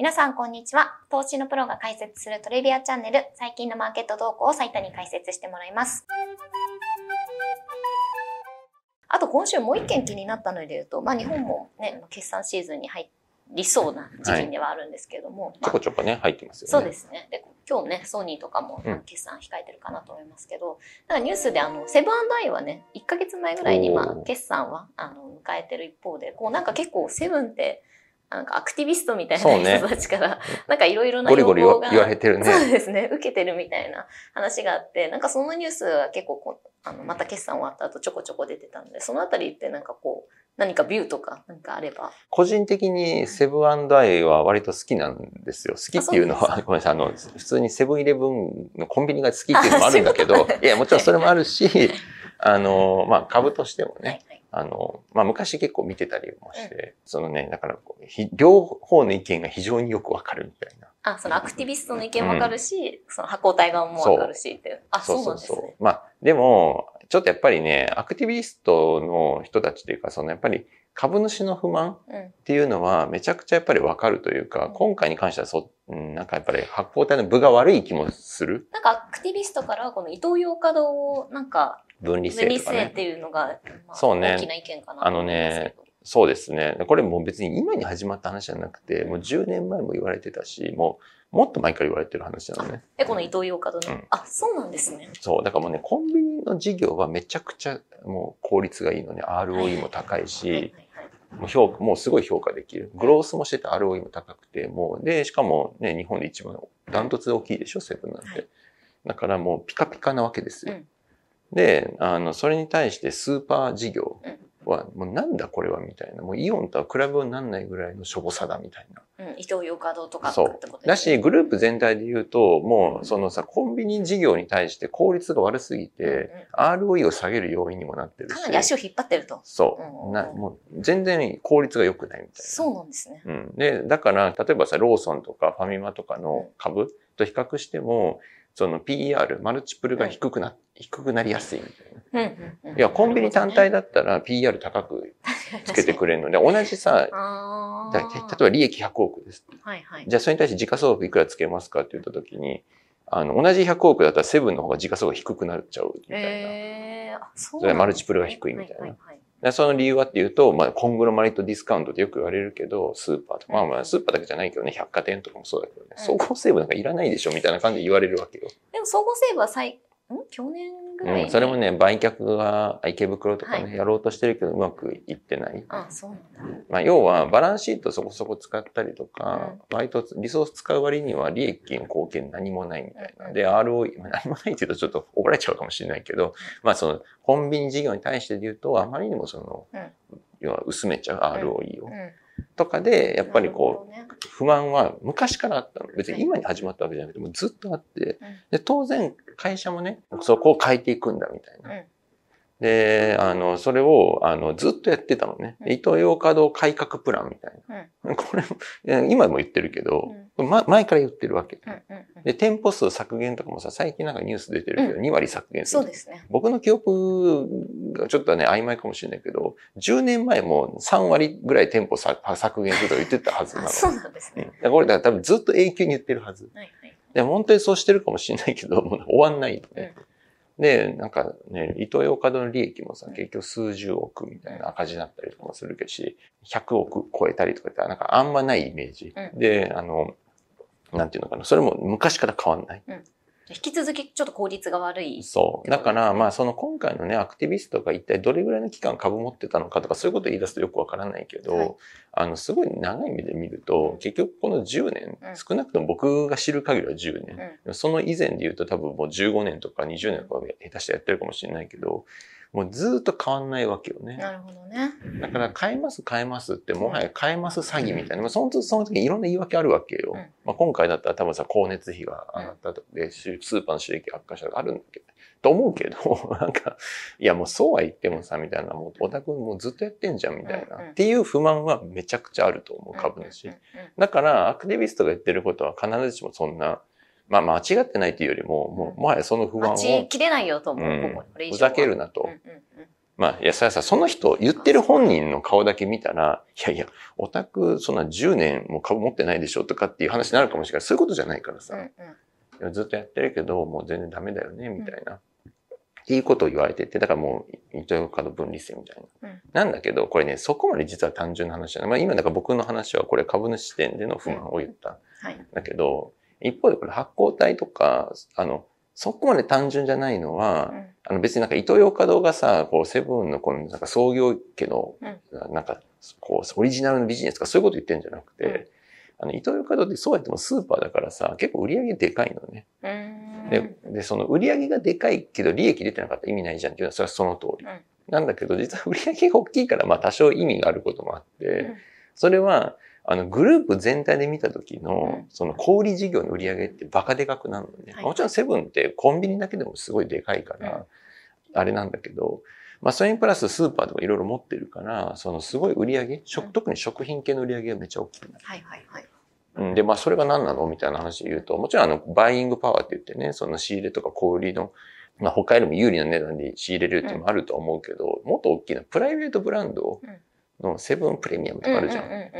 皆さん、こんにちは。投資のプロが解説するトレビアチャンネル、最近のマーケット動向を最多に解説してもらいます。あと、今週もう一件気になったので言うと、まあ、日本もね、決算シーズンに入りそうな時期ではあるんですけれども、ちょこちょこね、入ってますよね。そうですね。で、今日ね、ソニーとかもうん決算控えてるかなと思いますけど、なんかニュースであの、セブンアイはね、1ヶ月前ぐらいにまあ決算は、あの、迎えてる一方で、こうなんか結構セブンって、なんかアクティビストみたいな人たちから、なんかいろいろなゴリゴリ言われてるね。そうですね、受けてるみたいな話があって、なんかそのニュースは結構こう、あの、また決算終わった後ちょこちょこ出てたんで、そのあたりってなんかこう、何かビューとかなんかあれば。個人的にセブンアイは割と好きなんですよ。好きっていうのは、ごめんなさい、あの、普通にセブンイレブンのコンビニが好きっていうのもあるんだけど、いや、もちろんそれもあるし、あの、まあ、株としてもね。あの、まあ、昔結構見てたりもして、そのね、だからこう、ひ両方の意見が非常によくわかるみたいな。あ、そのアクティビストの意見もわかるし、その発行体側もわかるしっていう。あ、そうなんですね。まあ、でも、ちょっとやっぱりね、アクティビストの人たちというか、そのやっぱり株主の不満うん。っていうのはめちゃくちゃやっぱりわかるというか、うん今回に関してはそ、うんなんかやっぱり発行体の部が悪い気もする。なんかアクティビストからはこの伊東洋華堂をなんか、分離分性とかね。離性っていうのが、まあ、そうね大きな意見かなと思いますけど。そうですね。これもう別に今に始まった話じゃなくて、もう10年前も言われてたし、もうもっと前から言われてる話なのね。え、この伊東洋華堂の、うんあ、そうなんですね。そう。だからもうね、コンビニの事業はめちゃくちゃもう効率がいいのね。ROE も高いし、もう評価、もうすごい評価できる。グロースもしてて ROE も高くて、もう、で、しかもね、日本で一番ダントツで大きいでしょ、セブンなんて。はいだからもうピカピカなわけですよ。うんで、あの、それに対してスーパー事業は、もうなんだこれはみたいな。もうイオンとは比べ物にならないぐらいのしょぼさだみたいな。うん、伊東洋華堂とかってそうことですねだし、グループ全体で言うと、もうそのさ、コンビニ事業に対して効率が悪すぎて、ROE を下げる要因にもなってるし。かなり足を引っ張ってると。そうう。んなもう全然効率が良くないみたいな。そうなんですね。うん。で、だから、例えばさ、ローソンとかファミマとかの株と比較しても、その PER、マルチプルが低くな、低くなりやすいみたいな。いや、コンビニ単体だだったら PER 高くつけてくれるので、同じさ、例えーば利益100億です。はいはい。じゃあそれに対して時価総額いくらつけますかって言ったときに、あの、同じ100億だったらセブンの方が時価総額低くなっちゃうみたいな。えー、あ、そうそれはマルチプルが低いみたいなでその理由はっていうと、まあ、コングロマリットディスカウントってよく言われるけど、スーパーとか、まあまあ、スーパーだけじゃないけどね、百貨店とかもそうだけどね、うん。総合セーブなんかいらないでしょみたいな感じで言われるわけよ。でも総合セーブは最、ん？去年ぐらいに、うん、それもね、売却が池袋とかね、はいやろうとしてるけど、うまくいってない。あ、そうなんだ。まあ、要は、バランスシートそこそこ使ったりとか、割とリソース使う割には利益の貢献何もないみたいな。うんで、ROE、まあ、何もないって言うとちょっと怒られちゃうかもしれないけど、まあ、その、コンビニ事業に対してで言うと、あまりにもその、要は薄めちゃう ROE を。うん。とかで、やっぱりこう、不満は昔からあったの。別に今に始まったわけじゃなくて、もうずっとあって。で、当然会社もね、そこを変えていくんだみたいな。うんで、あの、それを、あの、ずっとやってたのね。うん伊東洋華堂改革プランみたいな。これも、いや今も言ってるけど、ま、前から言ってるわけ。うんうんうんで、店舗数削減とかもさ、最近なんかニュース出てるけど、う2割削減する。そうですね。僕の記憶がちょっとね、曖昧かもしれないけど、10年前も3割ぐらい店舗さ削減すると言ってたはずなあ、の。そうなんですうんね。だからこれだから多分ずっと永久に言ってるはず。はいはい。で、本当にそうしてるかもしれないけど、もう終わんないのね。で、なんかね、伊東洋華堂の利益もさうん、結局数十億みたいな赤字だったりとかもするけどし、100億超えたりとかって、なんかあんまないイメージ。うんで、あの、なんていうのかな、それも昔から変わんない。引き続きちょっと効率が悪い。そう。だから、まあ、その今回のね、アクティビストが一体どれぐらいの期間株持ってたのかとか、そういうことを言い出すとよくわからないけど、はい。あの、すごい長い目で見ると、結局この10年、うん。少なくとも僕が知る限りは10年、その以前で言うと多分もう15年とか20年とか下手してやってるかもしれないけど、もうずっと変わんないわけよね。なるほどね。だから、変えます、変えますって、もはや変えます詐欺みたいな、まあ、その時、その時にいろんな言い訳あるわけよ。うんまあ、今回だったら多分さ、光熱費が上がったとかで、スーパーの収益悪化したとかあるんだけど、と思うけど、なんか、いやもうそうは言ってもさ、みたいな、もうオタクもうずっとやってんじゃん、みたいな、うんうんっていう不満はめちゃくちゃあると思う、株主。だから、アクティビストが言ってることは必ずしもそんな、まあ間違ってないというよりも、もう、もはやその不うん。満を待ちきれないよと思う、ふざけるなとうんうんうんまあ、いや、さ、さ、その人、言ってる本人の顔だけ見たら、いやいや、オタク、そんな10年も株持ってないでしょとかっていう話になるかもしれない。そういうことじゃないからさ。うんうんずっとやってるけど、もう全然ダメだよね、みたいな。っていうことを言われてて、だからもう、イトヨカド分離線みたいな。うんなんだけど、これね、そこまで実は単純な話じゃない。まあ今、だから僕の話はこれ株主視点での不満を言った。はい。だけど、一方でこれ発行体とか、あの、そこまで単純じゃないのは、うん。あの別になんかイトーヨーカドーがさ、こうセブンのこのなんか創業家の、なんかこうオリジナルのビジネスとかそういうこと言ってるんじゃなくて、うん。あのイトーヨーカドーってそうやってもスーパーだからさ、結構売り上げでかいのね。で、で、その売り上げがでかいけど利益出てなかったら意味ないじゃんっていうのはそれはその通り。うん。なんだけど実は売り上げが大きいからまあ多少意味があることもあって、うん。それはあのグループ全体で見た時のうん。その小売事業の売り上げってバカでかくなるのね。はい。もちろんセブンってコンビニだけでもすごいでかいから、うん。あれなんだけど、まあそれにプラススーパーとかいろいろ持ってるから、そのすごい売り上げ、食特に食品系の売り上げがめっちゃ大きいの。はいはいはい。うん、で、まあ、それが何なの？みたいな話で言うと、もちろん、あの、バイイングパワーって言ってね、その仕入れとか小売りの、まあ、他よりも有利な値段で仕入れるっていうのもあると思うけど、もっと大きなプライベートブランドのセブンプレミアムとかあるじゃん。うんうんうんうん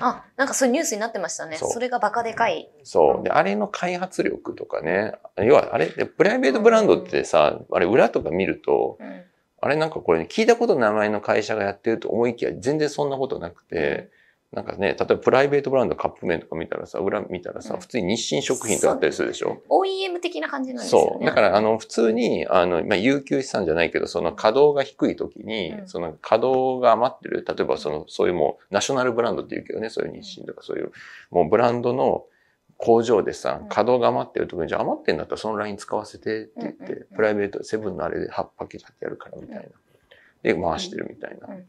あ、なんかそういうニュースになってましたね。それがバカでかい。そう。で、あれの開発力とかね、要はあれってプライベートブランドってさ、あれ裏とか見ると、うんあれなんかこれ、ね、聞いたことの名前の会社がやってると思いきや全然そんなことなくて、なんかね、例えばプライベートブランドカップ麺とか見たらさ、裏見たらさ、うん普通に日清食品とかあったりするでしょ？OEM 的な感じなんですよね。そう。だから、あの、普通に、あの、まあ、有給資産じゃないけど、その稼働が低い時に、うんその稼働が余ってる、例えばその、そういうもう、ナショナルブランドって言うけどね、そういう日清とかそういう、もうブランドの工場でさうん、稼働が余ってる時に、じゃあ余ってんだったらそのライン使わせてって言ってプライベート、セブンのあれで8パッケージ貼ってやるからみたいな。で、回してるみたいなうん。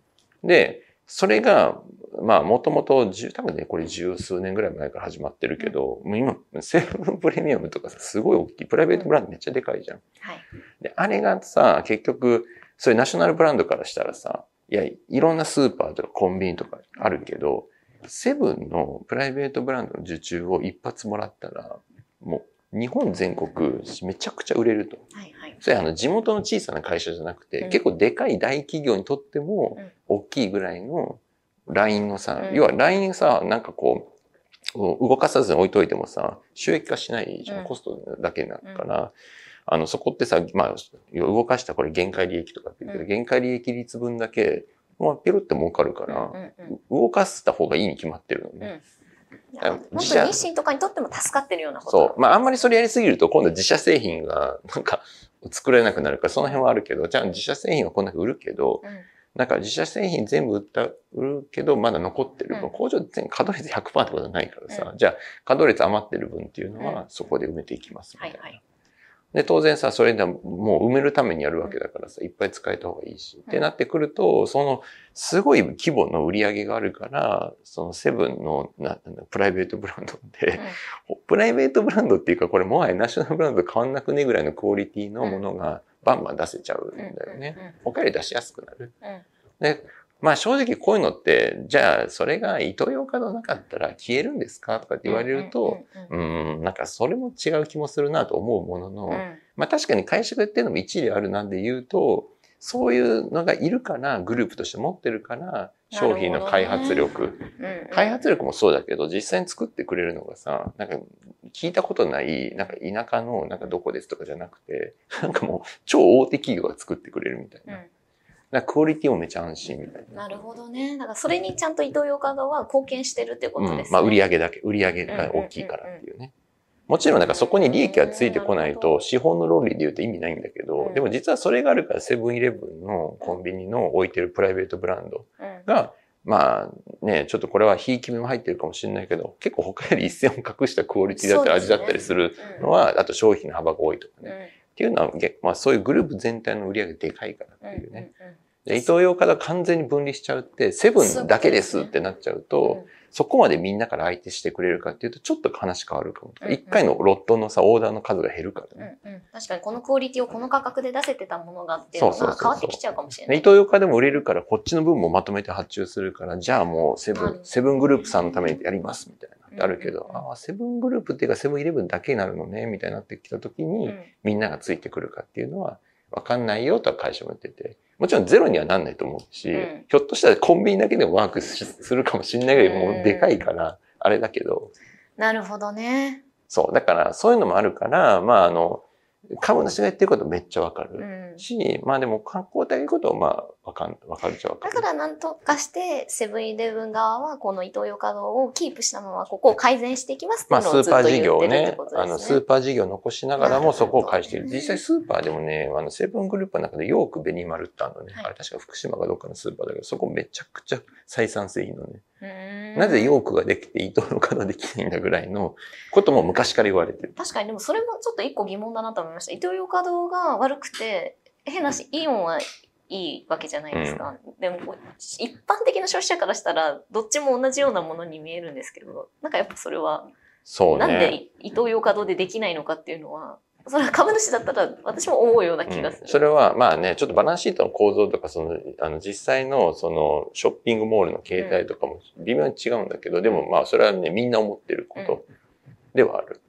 で、それが、まあ、もともと、多分ね、これ十数年ぐらい前から始まってるけど、もう今、セブンプレミアムとかさ、すごい大きい。プライベートブランドめっちゃでかいじゃん。はい。で、あれがさ、結局、そういうナショナルブランドからしたらさ、いや、いろんなスーパーとかコンビニとかあるけど、セブンのプライベートブランドの受注を一発もらったら、もう日本全国めちゃくちゃ売れると。はいはい。それあの地元の小さな会社じゃなくて、うん。結構でかい大企業にとってもうん。大きいぐらいの LINE のさ、うん。要は LINE さ、なんかこう、動かさずに置いといてもさ、収益化しないじゃん。うん。コストだけだから、あの、そこってさ、まあ、動かしたこれ限界利益とかって言うけど、うん。限界利益率分だけ、まあ、ピロって儲かるから、うんうんうん。動かした方がいいに決まってるのね。本当日清とかにとっても助かってるようなこと。そう。まあ、あんまりそれやりすぎると、今度自社製品が、なんか、作れなくなるから、その辺はあるけど、じゃあ自社製品はこんだけ売るけど、うんなんか自社製品全部売った、売るけど、まだ残ってる。うん工場全稼働率100%ってことはないからさ、じゃあ稼働率余ってる分っていうのうは、そこで埋めていきますみたいな。はいはい。で、当然さ、それでもう埋めるためにやるわけだからさ、いっぱい使えた方がいいし。ってなってくると、その、すごい規模の売り上げがあるから、そのセブンのなプライベートブランドって、プライベートブランドっていうか、これもはやナショナルブランドと変わんなくねぐらいのクオリティのものがバンバン出せちゃうんだよね。他より出しやすくなる。で、まあ正直こういうのって、じゃあそれがイトーヨーカドーなかったら消えるんですかとかって言われると、うんなんかそれも違う気もするなと思うものの、うん。まあ確かに会社が言ってるのも一理あるなんで言うと、そういうのがいるから、グループとして持ってるから、商品の開発力。うんうん。開発力もそうだけど、実際に作ってくれるのがさ、なんか聞いたことない、なんか田舎のなんかどこですとかじゃなくて、なんかもう超大手企業が作ってくれるみたいな。うんなんかクオリティもめちゃ安心みたいな。なるほどね。だからそれにちゃんとイトーヨーカドーは貢献してるってことですね。うん。まあ売り上げだけ、売り上げが大きいからっていうね。もちろんなんかそこに利益がついてこないと、資本の論理で言うと意味ないんだけうど、んでも実はそれがあるからセブンイレブンのコンビニの置いてるプライベートブランドうんが、まあね、ちょっとこれはひいき目も入ってるかもしれないけど、結構他より一線を隠したクオリティだったり味だったりするのは、あと商品の幅が多いとかうんね。っていうのは、げまあそういうグループ全体の売り上げでかいからうんっていうね。うんうんで、イトーヨーカドー完全に分離しちゃうって、セブンだけですってなっちゃうと、そこまでみんなから相手してくれるかっていうと、ちょっと話変わるかも一回のロットのさ、オーダーの数が減るからうんね。うん。確かにこのクオリティをこの価格で出せてたものがっていうのが変わってきちゃうかもしれない。でイトーヨーカでも売れるから、こっちの分もまとめて発注するから、じゃあもうセブンセブングループさんのためにやりますみたいな。あるけど、ああ、セブングループっていうかセブンイレブンだけになるのね、みたいになってきた時に、うん。みんながついてくるかっていうのは、わかんないよとは会社も言ってて。もちろんゼロにはなんないと思うし、うんひょっとしたらコンビニだけでもワークしするかもしれないぐらいもうでかいから、あれだけど、なるほどね。そう。だからそういうのもあるから、まああの、株主が言ってることめっちゃわかうる。ん。し、まあでも観光体言うことはまあわかん、わかるっちゃわかる。だからなんとかして、セブンイレブン側はこのイトーヨーカドーをキープしたまま、ここを改善していきますってまあ、いうのをずっスーパーと言ってるって事業をねこと、ですね。あの、スーパー事業を残しながらもそこを返している。実際スーパーでもね、あの、セブングループの中でヨークベニマルってあるのね。はいあれ確か福島かどっかのスーパーだけど、そこめちゃくちゃ採算性いいのね。なぜヨークができて伊藤の方できないんだぐらいのことも昔から言われてる。確かにでもそれもちょっと一個疑問だなと思いました。イトーヨーカドーが悪くて、変なし、イオンはいいわけじゃないですか。でもこう、一般的な消費者からしたら、どっちも同じようなものに見えるんですけど、なんかやっぱそれは、そうなんでね。イトーヨーカドーでできないのかっていうのは、それは株主だったら私も思うような気がする。うん。それは、まあね、ちょっとバランスシートの構造とか、その、あの、実際の、その、ショッピングモールの形態とかも微妙に違うんだけど、でもまあ、それはね、みんな思ってることではある。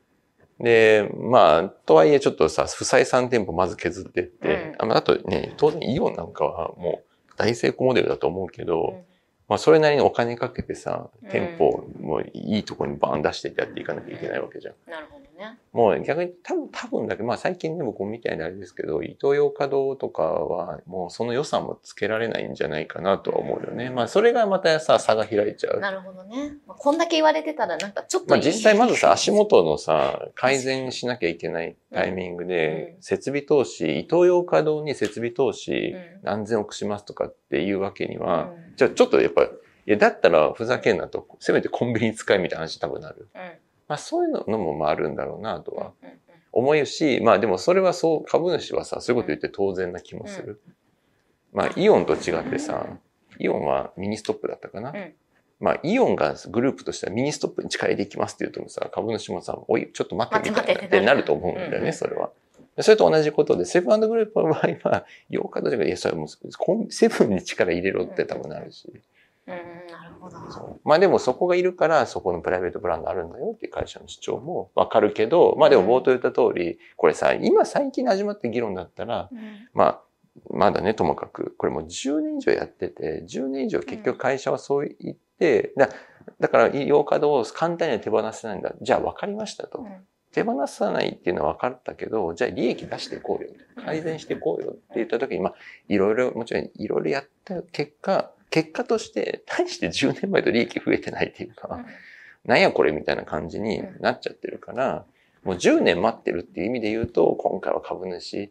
で、まあ、とはいえちょっとさ、不採算店舗まず削ってって、あまああとね、当然イオンなんかはもう大成功モデルだと思うけど、うん。まあ、それなりにお金かけてさうん、店舗もいいところにバーン出してってやっていかなきゃいけないわけじゃん。なるほどね。もう逆に多分、多分だけど、まあ最近ね、僕みたいなあれですけど、イトーヨーカドーとかはもうその予算もつけられないんじゃないかなとは思うよね。まあそれがまたさ、差が開いちゃう。なるほどね。まあこんだけ言われてたら、なんかちょっとまあ実際まずさ、足元のさ、改善しなきゃいけないタイミングでう、ん設備投資、イトーヨーカドーに設備投資うん何千億しますとかっていうわけには、うんじゃあちょっとやっぱ、いや、だったらふざけんなと、せめてコンビニ使いみたいな話多分なる。うんまあそういうのもまああるんだろうなとは思うし、まあでもそれはそう、株主はさ、そういうこと言って当然な気もする。まあイオンと違ってさ、イオンはミニストップだったかな。うんまあイオンがグループとしてはミニストップに力入れていきますって言うともさ、株主もさ、おい、ちょっと待ってみたいな待ってなると思うんだよね、うんうんそれは。それと同じことで、セブングループの場合は、ヨーカドーとか、いや、それはもう、セブンに力入れろって多分なるし。うん、なるほど。そうまあでもそこがいるから、そこのプライベートブランドあるんだよっていう会社の主張もわかるけど、まあでも冒頭言った通り、これさ、今最近始まって議論だったら、うんまあ、まだね、ともかく、これもう10年以上やってて、10年以上結局会社はそう言って、だだから、8日を簡単には手放せないんだ。じゃあ分かりましたと。うん手放さないっていうのは分かったけど、じゃあ利益出していこうよ。改善していこうよって言った時に、まあ、いろいろ、もちろんいろいろやった結果、結果として、大して10年前と利益増えてないっていうか、なんやこれみたいな感じになっちゃってるから、もう10年待ってるっていう意味で言うと、今回は株主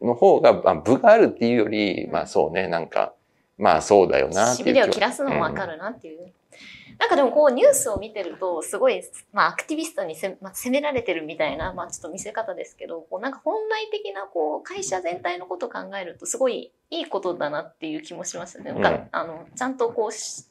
の方が、まあ、部があるっていうより、まあそうね、なんか、まあそうだよなっていう気は。しびれを切らすのもわかるなっていう。なんかでもこうニュースを見てると、すごい、まあアクティビストにせ、まあ、責められてるみたいな、まあちょっと見せ方ですけど、こうなんか本来的なこう会社全体のことを考えると、すごいいいことだなっていう気もしますよね。なんか、うんあの、ちゃんとこうし、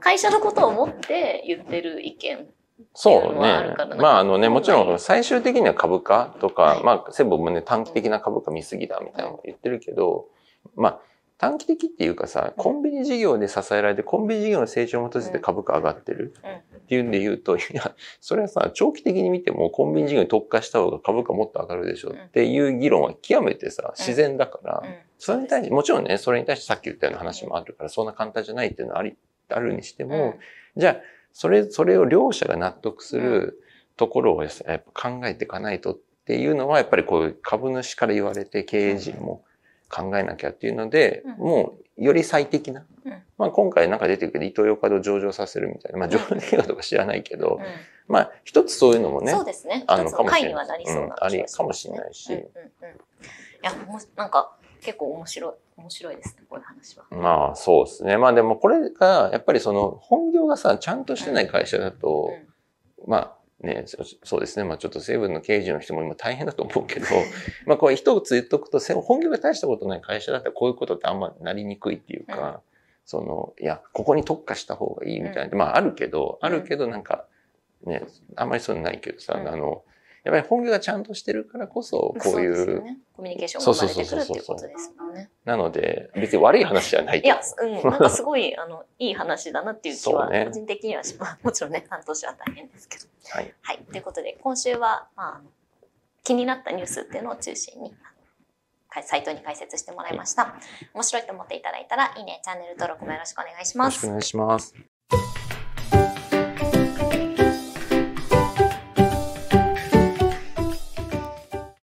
会社のことを思って言ってる意見。そうね。まああのね、もちろんはい最終的には株価とか、はいまあセブンもね、短期的な株価見すぎだみたいなの言ってるけど、まあ短期的っていうかさ、コンビニ事業で支えられて、コンビニ事業の成長に基づいて株価上がってるうん。っていうんで言うと、いや、それはさ、長期的に見てもコンビニ事業に特化した方が株価もっと上がるでしょっていう議論は極めてさ、自然だから、うん。それに対して、もちろんね、それに対してさっき言ったような話もあるから、そんな簡単じゃないっていうのはあり、あるにしても、じゃあ、それ、それを両者が納得するところをやっぱ考えていかないとっていうのは、やっぱりこう株主から言われて経営陣も考えなきゃっていうので、うんもうより最適な。うんまあ今回なんか出てるけど、イトーヨーカドー上場させるみたいな。まあ上場できるかどうか知らないけど、うんまあ一つそういうのもねそう、ですね。あのかもしれないはなりそうな、うんありかもしれないしうんうんうん、いや、もうなんか結構面白い、面白いですね、こういう話は。まあそうですね。まあでもこれが、やっぱりその本業がさ、ちゃんとしてない会社だと、まあね、そそうですね。まあちょっと成分の経営陣の人も今大変だと思うけど、まあこれ一つ言っとくと、せ本業が大したことない会社だったらこういうことってあんまなりにくいっていうか、うん。その、いや、ここに特化した方がいいみたいな、まああるけど、あるけどなんか、ね、あんまりそういうのないけどさ、うん。あの、やっぱり本業がちゃんとしてるからこそ、こういう、そですよね、コミュニケーションが生まれてくるっていうことですよね。なので、別に悪い話じゃないいや、うん、なんかすごい、あの、いい話だなっていう気は、個人的にはし、まあ、もちろんね、担当者は大変ですけど。はい。はい。ということで、今週は、まあ、気になったニュースっていうのを中心に、サイトに解説してもらいました。面白いと思っていただいたら、いいね、チャンネル登録もよろしくお願いしますよろしくお。願いします。